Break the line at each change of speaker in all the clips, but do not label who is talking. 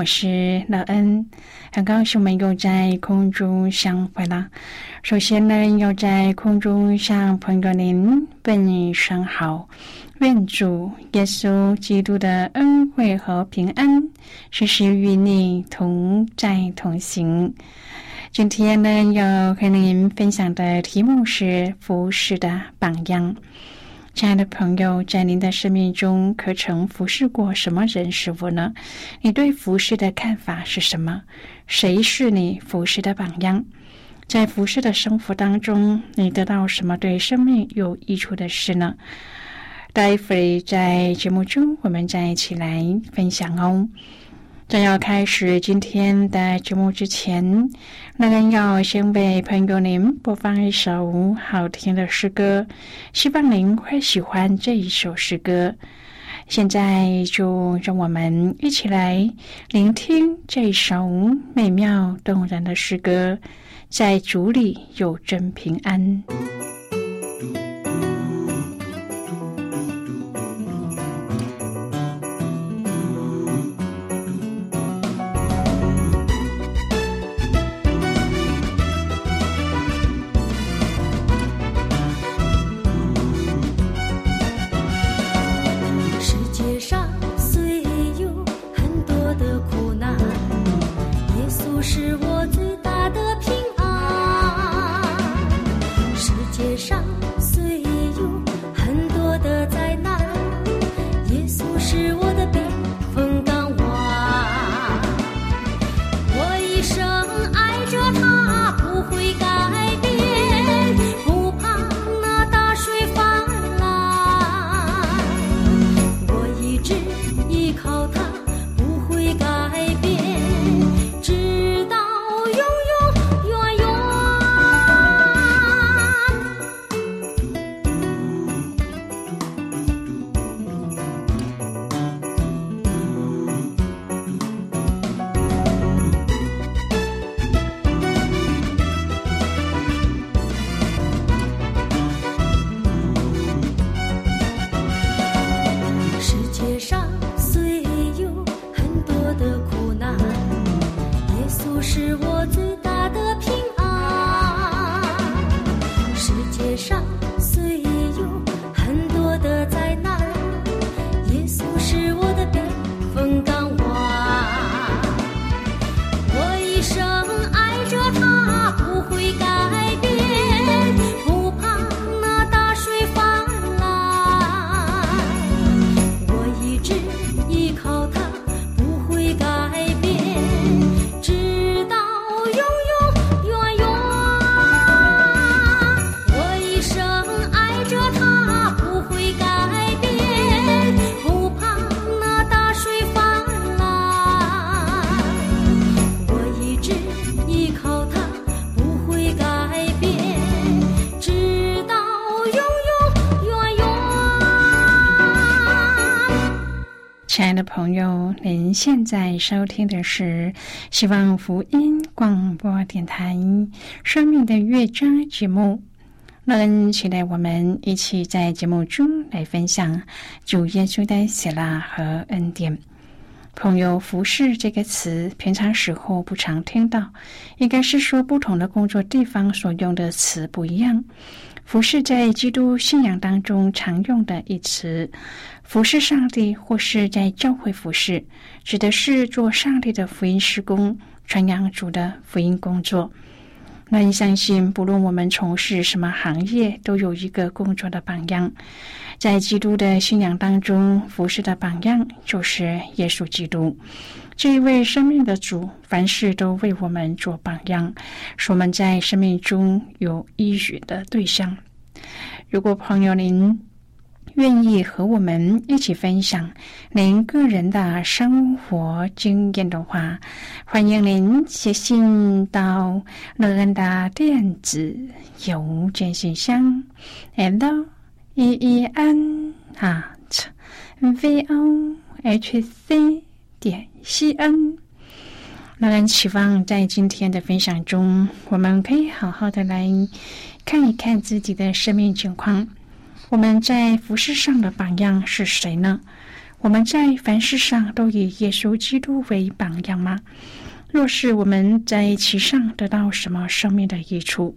我是乐恩，很高兴我们又在空中相会了。首先呢，要在空中向朋友您问声好，愿主耶稣基督的恩惠和平安时时与你同在同行。今天呢，要和您分享的题目是服饰的榜样。亲爱的朋友，在您的生命中，可曾服侍过什么人事物呢？你对服侍的看法是什么？谁是你服侍的榜样？在服侍的生活当中，你得到什么对生命有益处的事呢？待会在节目中，我们再一起来分享哦。在要开始今天的节目之前，那人要先为朋友您播放一首好听的诗歌，希望您会喜欢这一首诗歌。现在就让我们一起来聆听这首美妙动人的诗歌，在主里有真平安。生。您现在收听的是希望福音广播电台《生命的乐章》节目。那期待我们一起在节目中来分享主耶稣的喜乐和恩典。朋友，服侍这个词，平常时候不常听到，应该是说不同的工作地方所用的词不一样。服侍在基督信仰当中常用的一词，服侍上帝或是在教会服侍，指的是做上帝的福音施工、传扬主的福音工作。那你相信，不论我们从事什么行业，都有一个工作的榜样。在基督的信仰当中，服侍的榜样就是耶稣基督这一位生命的主，凡事都为我们做榜样，使我们在生命中有依循的对象。如果朋友您，愿意和我们一起分享您个人的生活经验的话，欢迎您写信到乐恩的电子邮件信箱，l e e n at v o h c 点 c n。乐恩期望在今天的分享中，我们可以好好的来看一看自己的生命情况。我们在服饰上的榜样是谁呢？我们在凡事上都以耶稣基督为榜样吗？若是我们在其上得到什么生命的益处？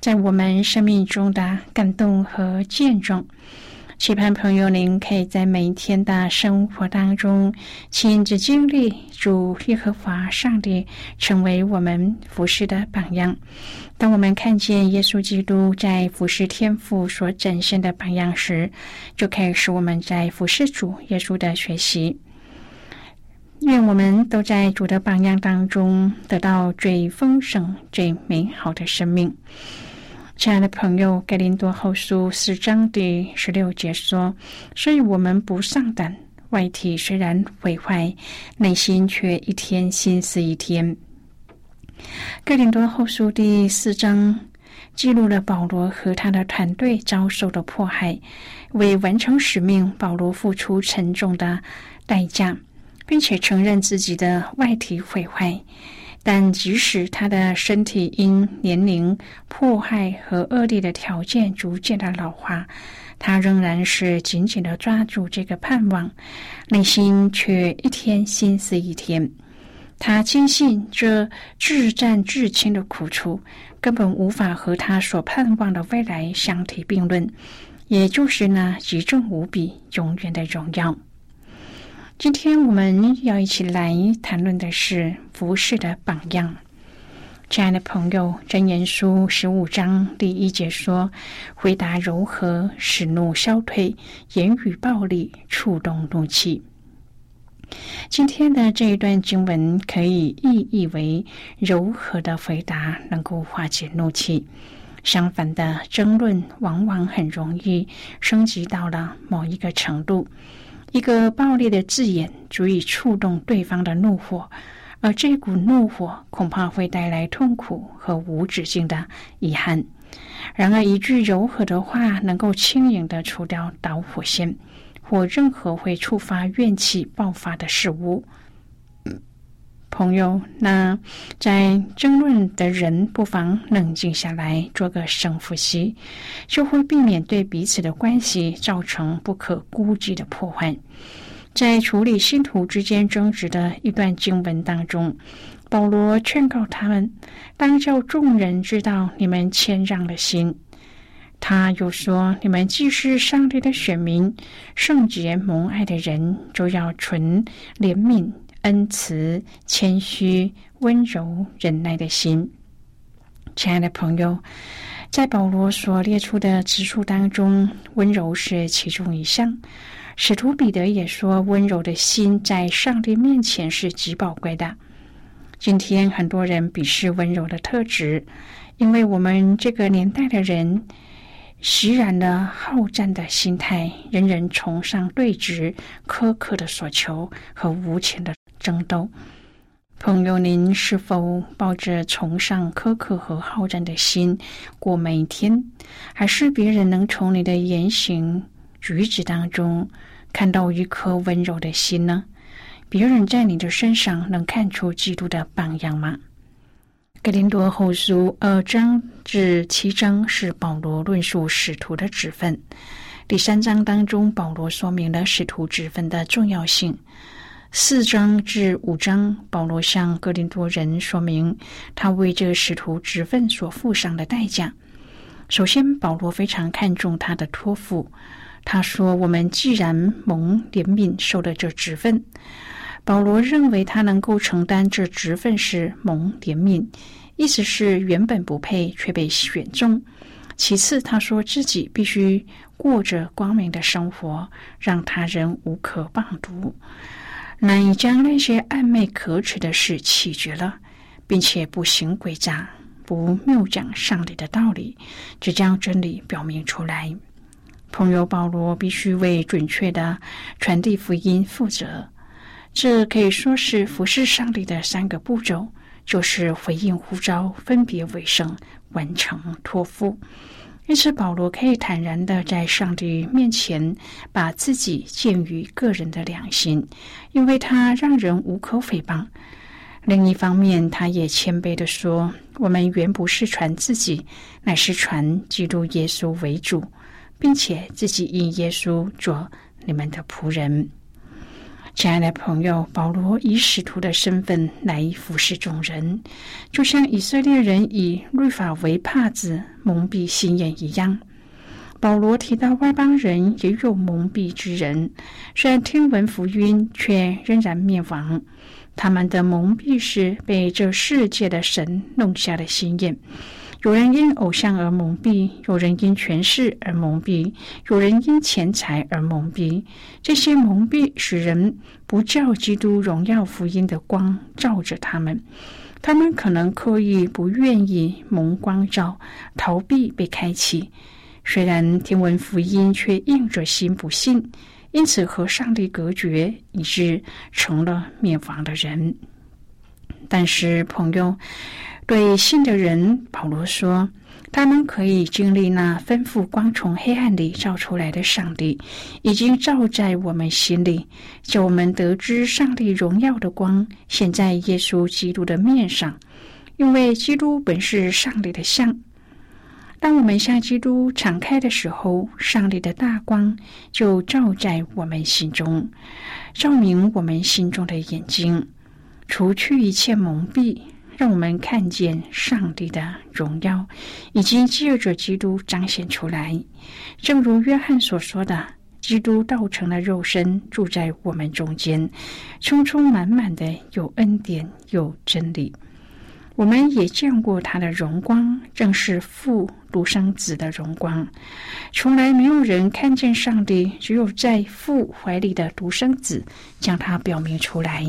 在我们生命中的感动和见证。期盼朋友，您可以在每一天的生活当中亲自经历主耶和华上帝成为我们服侍的榜样。当我们看见耶稣基督在服侍天父所展现的榜样时，就可以使我们在服侍主耶稣的学习。愿我们都在主的榜样当中得到最丰盛、最美好的生命。亲爱的朋友，《格林多后书》四章第十六节说：“所以我们不上胆，外体虽然毁坏，内心却一天心思一天。”《格林多后书》第四章记录了保罗和他的团队遭受的迫害，为完成使命，保罗付出沉重的代价，并且承认自己的外体毁坏。但即使他的身体因年龄、迫害和恶劣的条件逐渐的老化，他仍然是紧紧的抓住这个盼望，内心却一天心思一天。他坚信这至战至轻的苦楚根本无法和他所盼望的未来相提并论，也就是那极重无比、永远的荣耀。今天我们要一起来谈论的是服饰的榜样。亲爱的朋友，《真言书》十五章第一节说：“回答柔和，使怒消退；言语暴力，触动怒气。”今天的这一段经文可以意译为：柔和的回答能够化解怒气；相反的争论往往很容易升级到了某一个程度。一个暴力的字眼足以触动对方的怒火，而这股怒火恐怕会带来痛苦和无止境的遗憾。然而，一句柔和的话能够轻盈的除掉导火线，或任何会触发怨气爆发的事物。朋友，那在争论的人不妨冷静下来，做个深呼吸，就会避免对彼此的关系造成不可估计的破坏。在处理信徒之间争执的一段经文当中，保罗劝告他们：“当叫众人知道你们谦让的心。”他又说：“你们既是上帝的选民，圣洁蒙爱的人，就要存怜悯。”恩慈、谦虚、温柔、忍耐的心，亲爱的朋友，在保罗所列出的指数当中，温柔是其中一项。使徒彼得也说，温柔的心在上帝面前是极宝贵的。今天很多人鄙视温柔的特质，因为我们这个年代的人。习染了好战的心态，人人崇尚对峙、苛刻的所求和无情的争斗。朋友，您是否抱着崇尚苛刻和好战的心过每一天，还是别人能从你的言行举止当中看到一颗温柔的心呢？别人在你的身上能看出基督的榜样吗？《格林多后书二章至七章是保罗论述使徒的职分。第三章当中，保罗说明了使徒职分的重要性。四章至五章，保罗向格林多人说明他为这个使徒职分所付上的代价。首先，保罗非常看重他的托付。他说：“我们既然蒙怜悯，受了这职分。”保罗认为他能够承担这职分是蒙怜悯，意思是原本不配却被选中。其次，他说自己必须过着光明的生活，让他人无可谤读，难以将那些暧昧可耻的事弃绝了，并且不行诡诈，不谬讲上帝的道理，只将真理表明出来。朋友保罗必须为准确的传递福音负责。这可以说是服侍上帝的三个步骤，就是回应呼召、分别为圣、完成托付。因此，保罗可以坦然的在上帝面前把自己建于个人的良心，因为他让人无可诽谤。另一方面，他也谦卑的说：“我们原不是传自己，乃是传基督耶稣为主，并且自己因耶稣做你们的仆人。”亲爱的朋友，保罗以使徒的身份来服侍众人，就像以色列人以律法为帕子蒙蔽心眼一样。保罗提到外邦人也有蒙蔽之人，虽然听闻福音，却仍然灭亡。他们的蒙蔽是被这世界的神弄瞎了心眼。有人因偶像而蒙蔽，有人因权势而蒙蔽，有人因钱财而蒙蔽。这些蒙蔽使人不叫基督荣耀福音的光照着他们，他们可能刻意不愿意蒙光照，逃避被开启。虽然听闻福音，却硬着心不信，因此和上帝隔绝，以致成了灭亡的人。但是，朋友。对信的人，保罗说：“他们可以经历那吩咐光从黑暗里照出来的上帝，已经照在我们心里，叫我们得知上帝荣耀的光显在耶稣基督的面上。因为基督本是上帝的像。当我们向基督敞开的时候，上帝的大光就照在我们心中，照明我们心中的眼睛，除去一切蒙蔽。”让我们看见上帝的荣耀已经借着基督彰显出来，正如约翰所说的：“基督道成了肉身，住在我们中间，充充满满的有恩典有真理。”我们也见过他的荣光，正是父独生子的荣光。从来没有人看见上帝，只有在父怀里的独生子将他表明出来。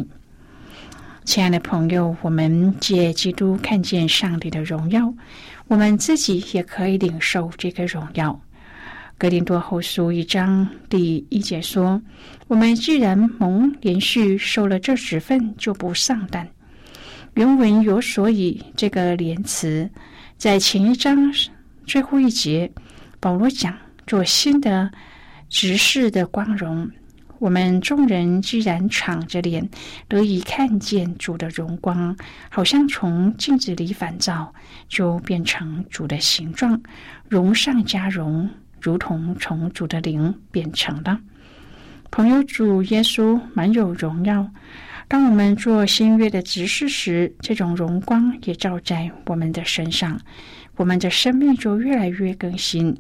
亲爱的朋友，我们借基督看见上帝的荣耀，我们自己也可以领受这个荣耀。格林多后书一章第一节说：“我们既然蒙连续受了这十份，就不丧胆。”原文有所以这个连词，在前一章最后一节，保罗讲做新的执事的光荣。我们众人既然敞着脸得以看见主的荣光，好像从镜子里反照，就变成主的形状，荣上加荣，如同从主的灵变成了。朋友，主耶稣满有荣耀。当我们做新约的执事时，这种荣光也照在我们的身上，我们的生命就越来越更新。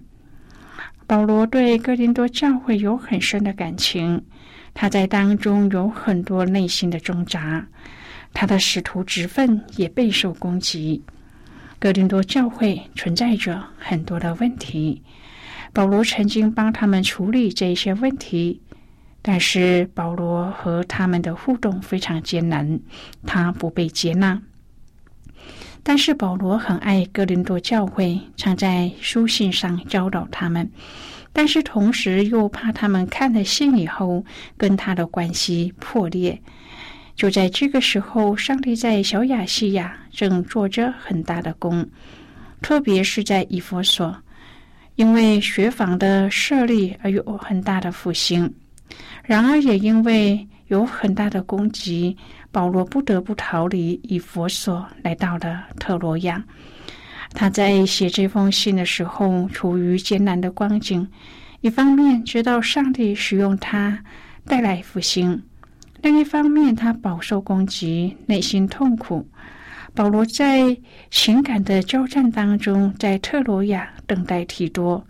保罗对哥林多教会有很深的感情，他在当中有很多内心的挣扎，他的使徒职分也备受攻击。哥林多教会存在着很多的问题，保罗曾经帮他们处理这些问题，但是保罗和他们的互动非常艰难，他不被接纳。但是保罗很爱哥林多教会，常在书信上教导他们，但是同时又怕他们看了信以后跟他的关系破裂。就在这个时候，上帝在小亚细亚正做着很大的工，特别是在以弗所，因为学坊的设立而有很大的复兴。然而，也因为有很大的攻击，保罗不得不逃离以佛所，来到了特罗亚。他在写这封信的时候，处于艰难的光景。一方面知道上帝使用他带来复兴，另一方面他饱受攻击，内心痛苦。保罗在情感的交战当中，在特罗亚等待提多。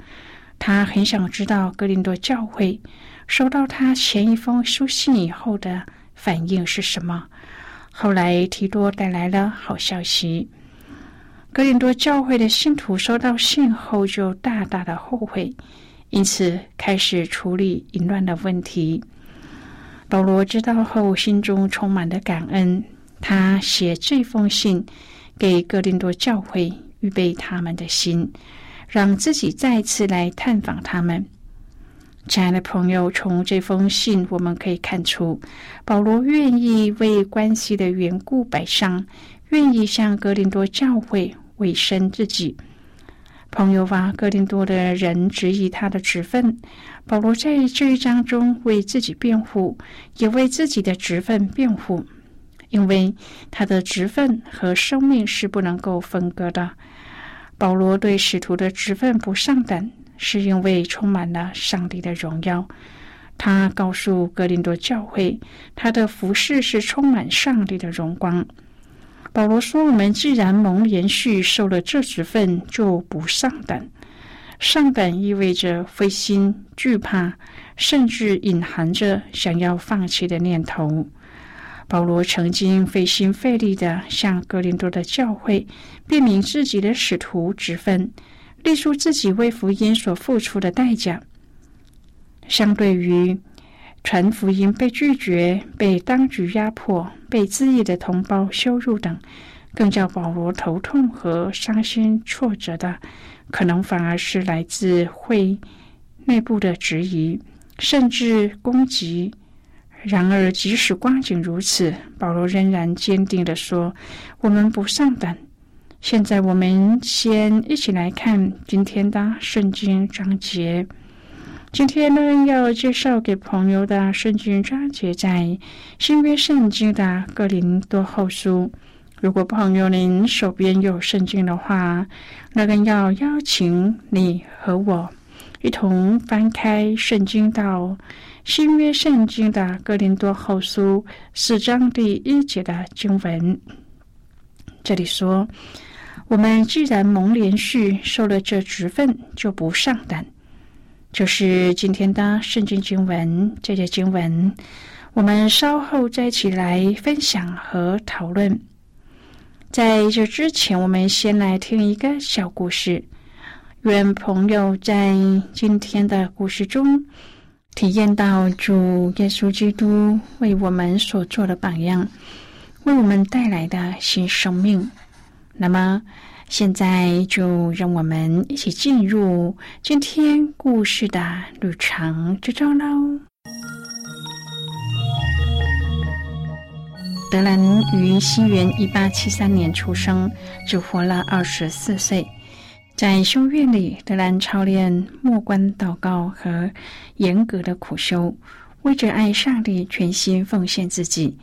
他很想知道格林多教会收到他前一封书信以后的反应是什么。后来提多带来了好消息。格林多教会的信徒收到信后就大大的后悔。因此，开始处理淫乱的问题。保罗知道后，心中充满了感恩。他写这封信给哥林多教会，预备他们的心，让自己再次来探访他们。亲爱的朋友，从这封信我们可以看出，保罗愿意为关系的缘故摆上，愿意向哥林多教会委身自己。朋友啊，哥林多的人质疑他的职分。保罗在这一章中为自己辩护，也为自己的职分辩护，因为他的职分和生命是不能够分割的。保罗对使徒的职分不上等，是因为充满了上帝的荣耀。他告诉哥林多教会，他的服饰是充满上帝的荣光。保罗说：“我们既然蒙连续受了这职分，就不上等。上等意味着灰心、惧怕，甚至隐含着想要放弃的念头。”保罗曾经费心费力的向格林多的教会辨明自己的使徒职分，列出自己为福音所付出的代价。相对于传福音被拒绝、被当局压迫、被自义的同胞羞辱等，更叫保罗头痛和伤心挫折的，可能反而是来自会内部的质疑，甚至攻击。然而，即使光景如此，保罗仍然坚定的说：“我们不上当。”现在，我们先一起来看今天的圣经章节。今天呢，要介绍给朋友的圣经章节在新约圣经的哥林多后书。如果朋友您手边有圣经的话，那更要邀请你和我一同翻开圣经到新约圣经的哥林多后书四章第一节的经文。这里说：“我们既然蒙连续受了这职分，就不上胆。”就是今天的圣经经文，这些经文我们稍后再起来分享和讨论。在这之前，我们先来听一个小故事。愿朋友在今天的故事中体验到主耶稣基督为我们所做的榜样，为我们带来的新生命。那么。现在就让我们一起进入今天故事的旅程之中喽。德兰于西元一八七三年出生，只活了二十四岁。在修院里，德兰操练默观祷告和严格的苦修，为着爱上帝全心奉献自己。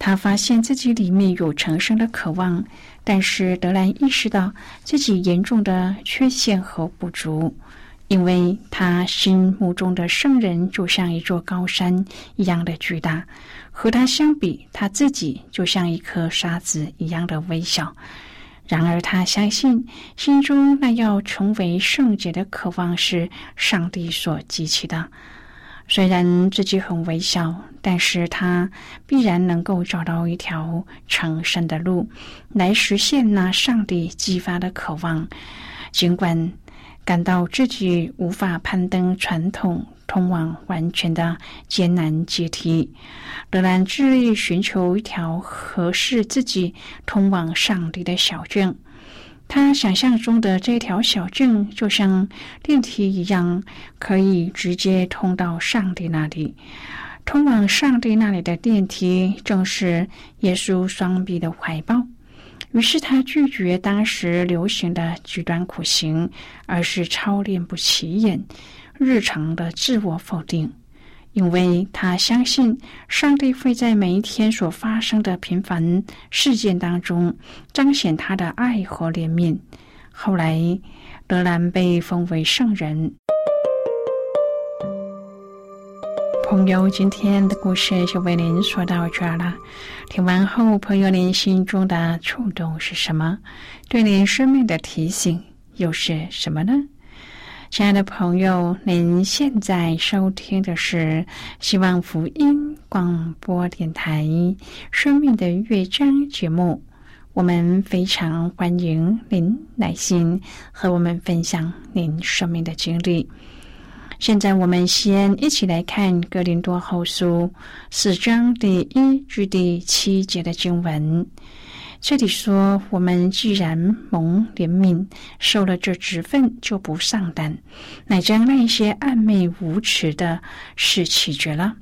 他发现自己里面有成圣的渴望。但是德兰意识到自己严重的缺陷和不足，因为他心目中的圣人就像一座高山一样的巨大，和他相比，他自己就像一颗沙子一样的微小。然而，他相信心中那要成为圣洁的渴望是上帝所激起的。虽然自己很微小，但是他必然能够找到一条成圣的路，来实现那上帝激发的渴望。尽管感到自己无法攀登传统通往完全的艰难阶梯，德兰致力寻求一条合适自己通往上帝的小径。他想象中的这条小径就像电梯一样，可以直接通到上帝那里。通往上帝那里的电梯正是耶稣双臂的怀抱。于是他拒绝当时流行的极端苦行，而是操练不起眼、日常的自我否定。因为他相信上帝会在每一天所发生的平凡事件当中彰显他的爱和怜悯。后来，德兰被封为圣人。朋友，今天的故事就为您说到这儿了。听完后，朋友您心中的触动是什么？对您生命的提醒又是什么呢？亲爱的朋友，您现在收听的是希望福音广播电台《生命的乐章》节目。我们非常欢迎您耐心和我们分享您生命的经历。现在，我们先一起来看《格林多后书》四章第一至第七节的经文。这里说：“我们既然蒙怜悯，受了这职分，就不上当，乃将那些暧昧无耻的事弃绝了，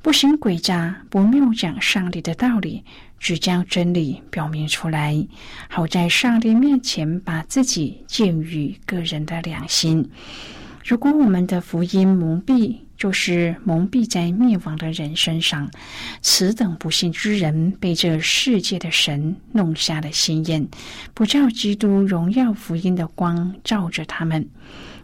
不行诡诈，不谬讲上帝的道理，只将真理表明出来，好在上帝面前把自己建于个人的良心。如果我们的福音蒙蔽，就是蒙蔽在灭亡的人身上，此等不幸之人被这世界的神弄瞎了心眼，不照基督荣耀福音的光照着他们。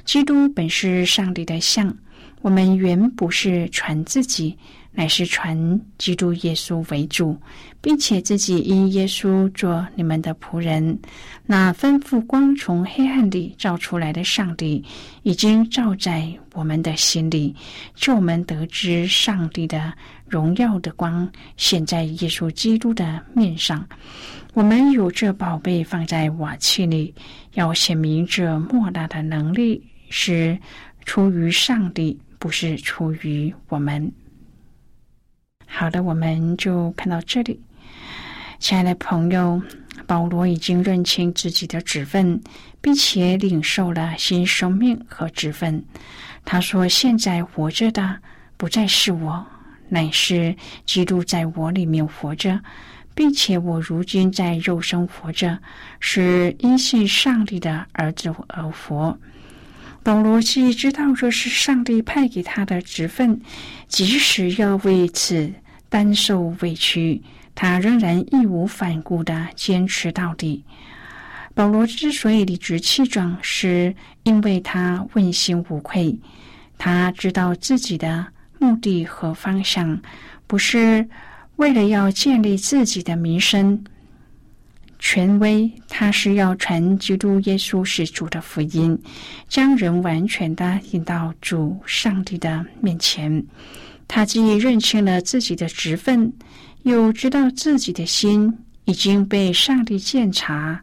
基督本是上帝的像，我们原不是传自己。乃是传基督耶稣为主，并且自己因耶稣做你们的仆人。那吩咐光从黑暗里照出来的上帝，已经照在我们的心里，就我们得知上帝的荣耀的光显在耶稣基督的面上。我们有这宝贝放在瓦器里，要显明这莫大的能力是出于上帝，不是出于我们。好的，我们就看到这里。亲爱的朋友，保罗已经认清自己的职分，并且领受了新生命和职分。他说：“现在活着的不再是我，乃是基督在我里面活着，并且我如今在肉身活着，是因信上帝的儿子而活。”保罗既知道这是上帝派给他的职分，即使要为此。担受委屈，他仍然义无反顾的坚持到底。保罗之所以理直气壮，是因为他问心无愧。他知道自己的目的和方向，不是为了要建立自己的名声、权威，他是要传基督耶稣是主的福音，将人完全的引到主上帝的面前。他既认清了自己的职分，又知道自己的心已经被上帝鉴察，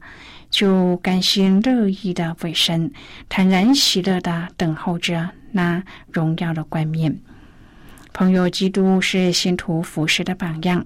就甘心乐意的委身，坦然喜乐的等候着那荣耀的冠冕。朋友，基督是信徒服侍的榜样。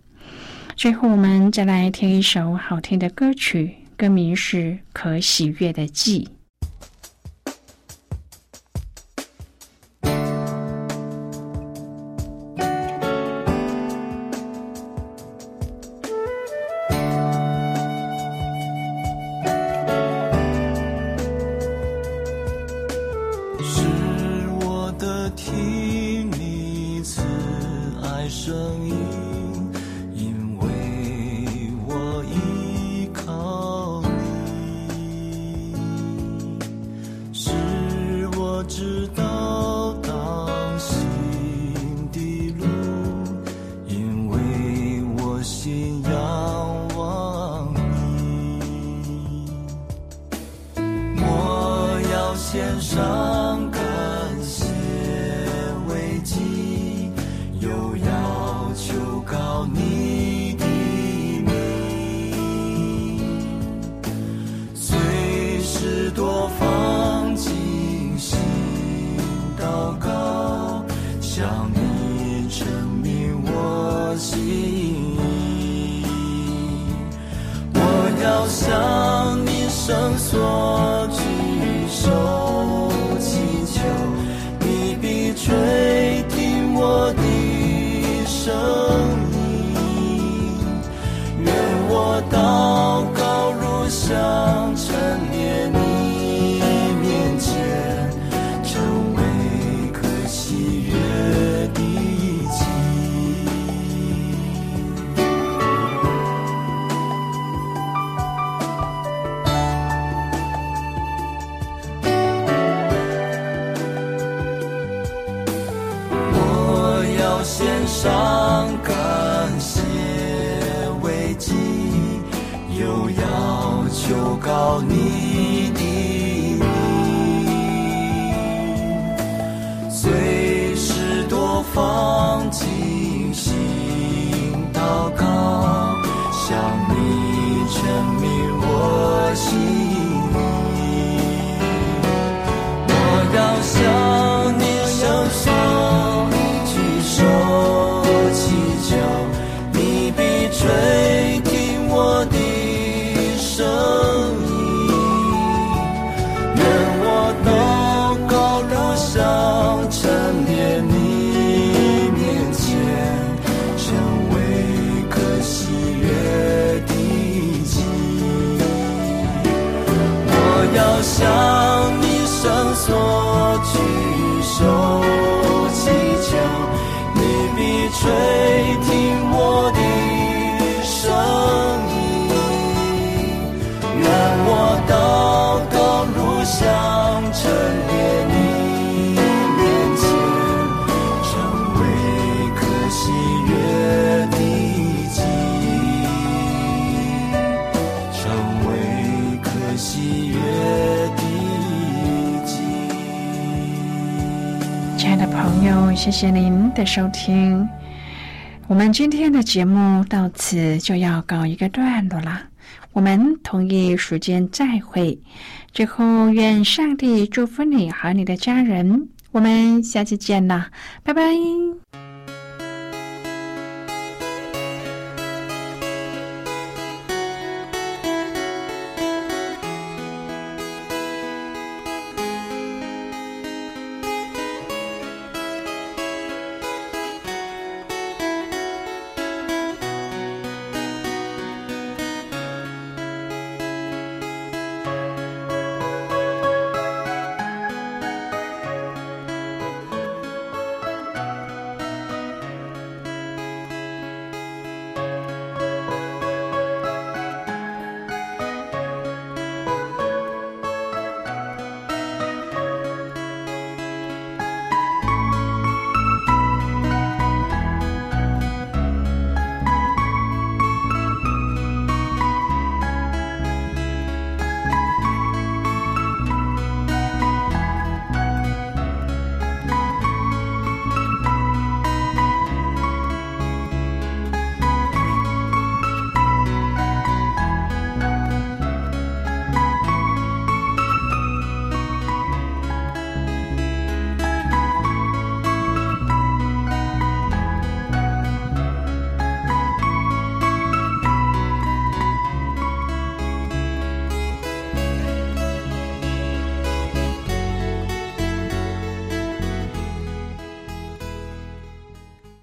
最后，我们再来听一首好听的歌曲，歌名是《可喜悦的记》。
垂听我的声音。愿我祷告如香陈列你面前，成为可喜悦的祭。成为可喜悦的祭。
亲爱的朋友，谢谢您的收听。我们今天的节目到此就要告一个段落了。我们同一时间再会。最后，愿上帝祝福你和你的家人。我们下期见啦，拜拜。